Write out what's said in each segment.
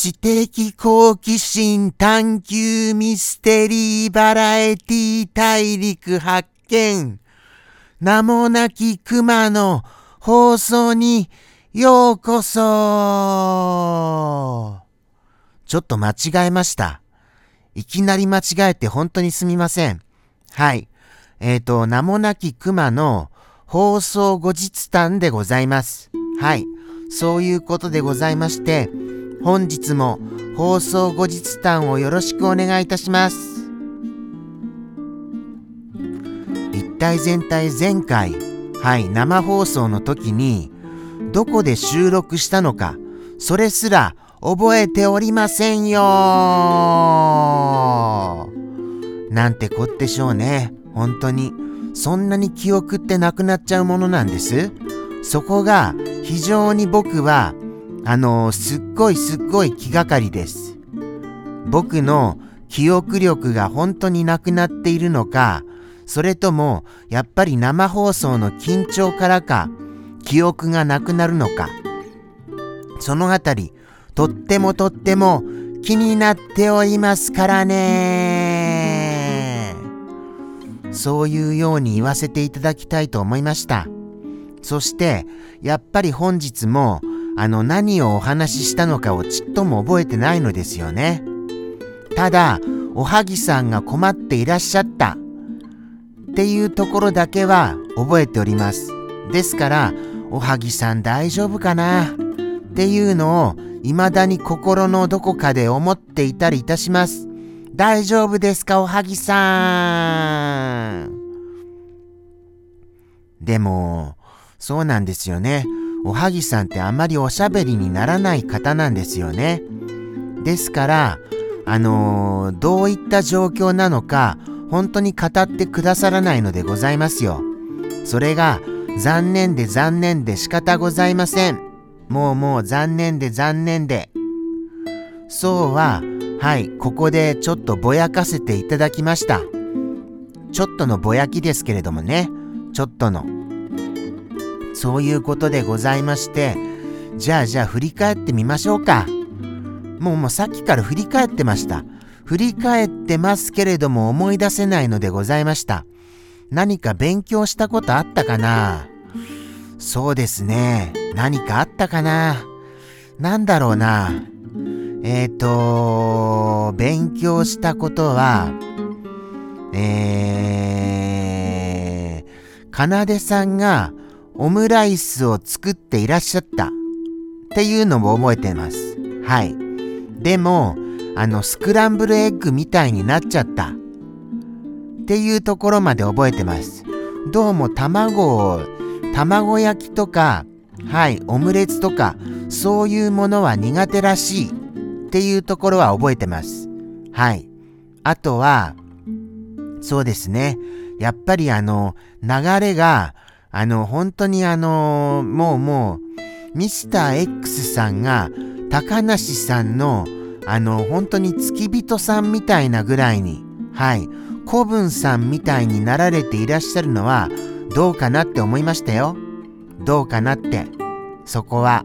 知的好奇心探求ミステリーバラエティ大陸発見。名もなき熊の放送にようこそちょっと間違えました。いきなり間違えて本当にすみません。はい。えっ、ー、と、名もなき熊の放送後日談でございます。はい。そういうことでございまして、本日も放送後日談をよろしくお願いいたします。一体全体前回、はい、生放送の時に、どこで収録したのか、それすら覚えておりませんよなんてこってしょうね。本当に。そんなに記憶ってなくなっちゃうものなんです。そこが非常に僕はあのすっごいすっごい気がかりです。僕の記憶力が本当になくなっているのか、それともやっぱり生放送の緊張からか、記憶がなくなるのか、そのあたり、とってもとっても気になっておりますからね。そういうように言わせていただきたいと思いました。そして、やっぱり本日もあの何をお話ししたのかをちっとも覚えてないのですよね。ただ、おはぎさんが困っていらっしゃったっていうところだけは覚えております。ですから、おはぎさん大丈夫かな？っていうのを未だに心のどこかで思っていたりいたします。大丈夫ですかおはぎさん？でも、そうなんですよね。おはぎさんってあまりおしゃべりにならない方なんですよね。ですから、あのー、どういった状況なのか、本当に語ってくださらないのでございますよ。それが、残念で残念で仕方ございません。もうもう残念で残念で。そうは、はい、ここでちょっとぼやかせていただきました。ちょっとのぼやきですけれどもね。ちょっとの。そういうことでございまして、じゃあじゃあ振り返ってみましょうか。もうもうさっきから振り返ってました。振り返ってますけれども思い出せないのでございました。何か勉強したことあったかな？そうですね。何かあったかな？なんだろうな。えっ、ー、と、勉強したことは、えー、かなでさんがオムライスを作っていらっしゃったっていうのも覚えてます。はい。でも、あの、スクランブルエッグみたいになっちゃったっていうところまで覚えてます。どうも卵を、卵焼きとか、はい、オムレツとか、そういうものは苦手らしいっていうところは覚えてます。はい。あとは、そうですね。やっぱりあの、流れが、あの、本当にあの、もうもう、ミスター X さんが、高梨さんの、あの、本当に付き人さんみたいなぐらいに、はい、古文さんみたいになられていらっしゃるのは、どうかなって思いましたよ。どうかなって。そこは。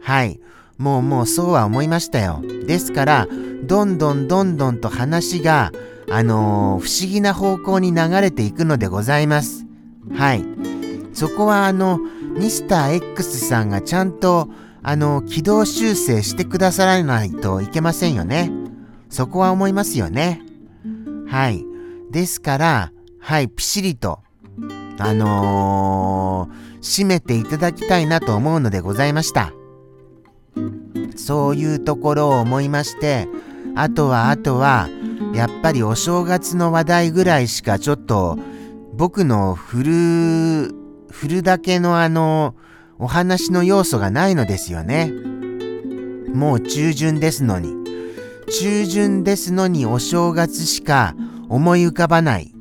はい。もうもうそうは思いましたよ。ですから、どんどんどんどんと話が、あのー、不思議な方向に流れていくのでございます。はい。そこはあの、ミスター X さんがちゃんと、あの、軌道修正してくださらないといけませんよね。そこは思いますよね。はい。ですから、はい、ピシリと、あのー、締めていただきたいなと思うのでございました。そういうところを思いまして、あとはあとは、やっぱりお正月の話題ぐらいしかちょっと僕のフル振るだけのあの、お話の要素がないのですよね。もう中旬ですのに。中旬ですのにお正月しか思い浮かばない。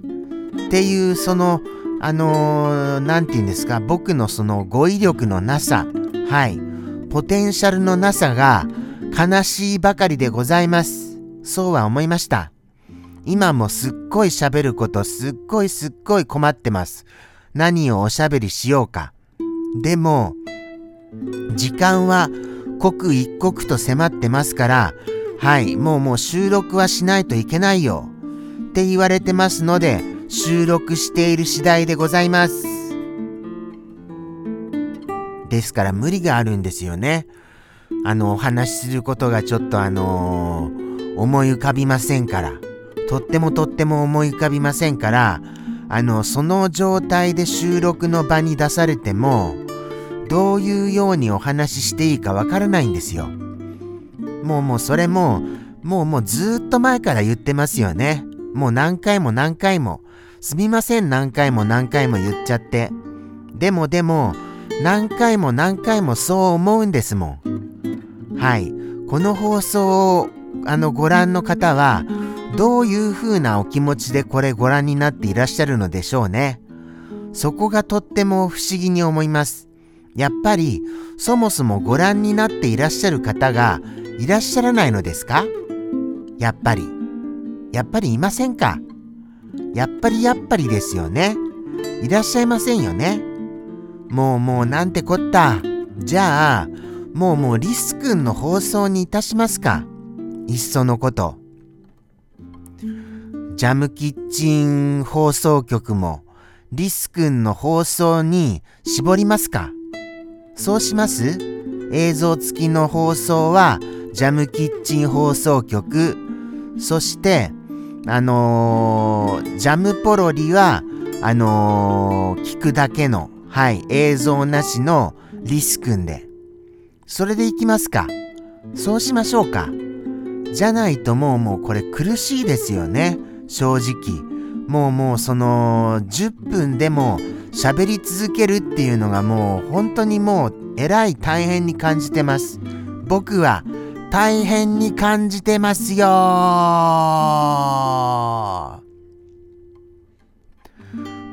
っていう、その、あのー、て言うんですか、僕のその語彙力のなさ、はい、ポテンシャルのなさが悲しいばかりでございます。そうは思いました。今もすっごい喋ることすっごいすっごい困ってます。何をおしゃべりしようか。でも、時間は刻一刻と迫ってますから、はい、もうもう収録はしないといけないよ。って言われてますので、収録している次第でございます。ですから無理があるんですよね。あの、お話しすることがちょっとあのー、思い浮かびませんから。とってもとっても思い浮かびませんから、あの、その状態で収録の場に出されても、どういうようにお話ししていいかわからないんですよ。もうもうそれも、もうもうずっと前から言ってますよね。もう何回も何回も。すみません何回も何回も言っちゃって。でもでも、何回も何回もそう思うんですもん。はい。この放送をあのご覧の方はどういう風なお気持ちでこれご覧になっていらっしゃるのでしょうね。そこがとっても不思議に思います。やっぱりそもそもご覧になっていらっしゃる方がいらっしゃらないのですか？やっぱり。やっぱりいませんか？やっぱりやっぱりですよね。いらっしゃいませんよね。もうもうなんてこった。じゃあ、もうもうリス君の放送にいたしますか？いっそのこと。ジャムキッチン放送局もリス君の放送に絞りますか？そうします？映像付きの放送はジャムキッチン放送局そしてあのー、ジャムポロリはあのー、聞くだけのはい、映像なしのリス君で。それでいきますか？そうしましょうか。じゃないともうもうこれ苦しいですよね。正直。もうもうその10分でも喋り続けるっていうのがもう本当にもうえらい大変に感じてます。僕は大変に感じてますよ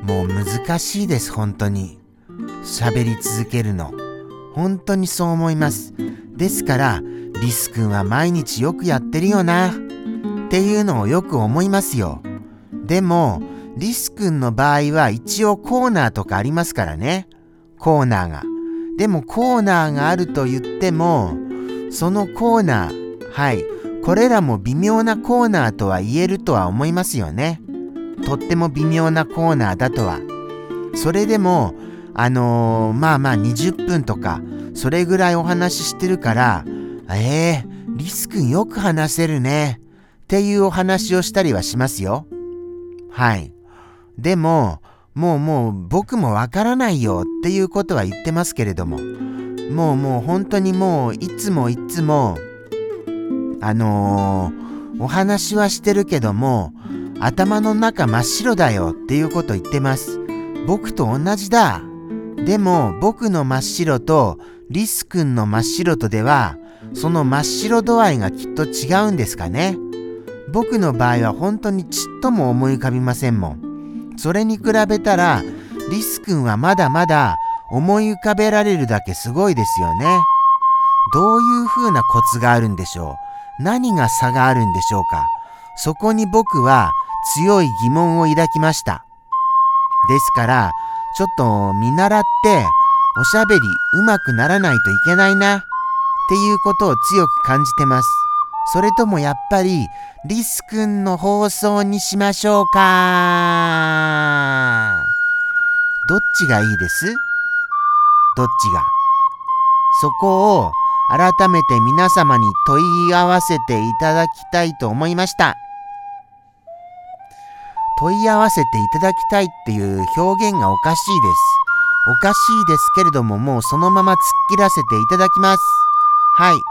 もう難しいです、本当に。喋り続けるの。本当にそう思います。ですから、リス君は毎日よくやってるよな。っていうのをよく思いますよ。でも、リス君の場合は一応コーナーとかありますからね。コーナーが。でもコーナーがあると言っても、そのコーナー、はい、これらも微妙なコーナーとは言えるとは思いますよね。とっても微妙なコーナーだとは。それでも、あのー、まあまあ20分とか、それぐらいお話ししてるから、ええー、リス君よく話せるね。っていうお話をしたりはしますよ。はい。でも、もうもう僕もわからないよっていうことは言ってますけれども、もうもう本当にもういつもいつも、あのー、お話はしてるけども、頭の中真っ白だよっていうこと言ってます。僕と同じだ。でも僕の真っ白とリス君の真っ白とではその真っ白度合いがきっと違うんですかね僕の場合は本当にちっとも思い浮かびませんもん。それに比べたらリス君はまだまだ思い浮かべられるだけすごいですよね。どういう風なコツがあるんでしょう？何が差があるんでしょうか？そこに僕は強い疑問を抱きました。ですからちょっと見習って、おしゃべり上手くならないといけないな、っていうことを強く感じてます。それともやっぱり、リスくんの放送にしましょうか？どっちがいいです？どっちが？そこを改めて皆様に問い合わせていただきたいと思いました。問い合わせていただきたいっていう表現がおかしいです。おかしいですけれどももうそのまま突っ切らせていただきます。はい。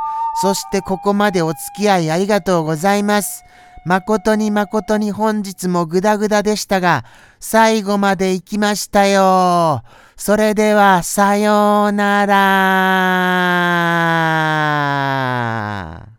そしてここまでお付き合いありがとうございます。誠に誠に本日もグダグダでしたが、最後まで行きましたよ。それでは、さようなら。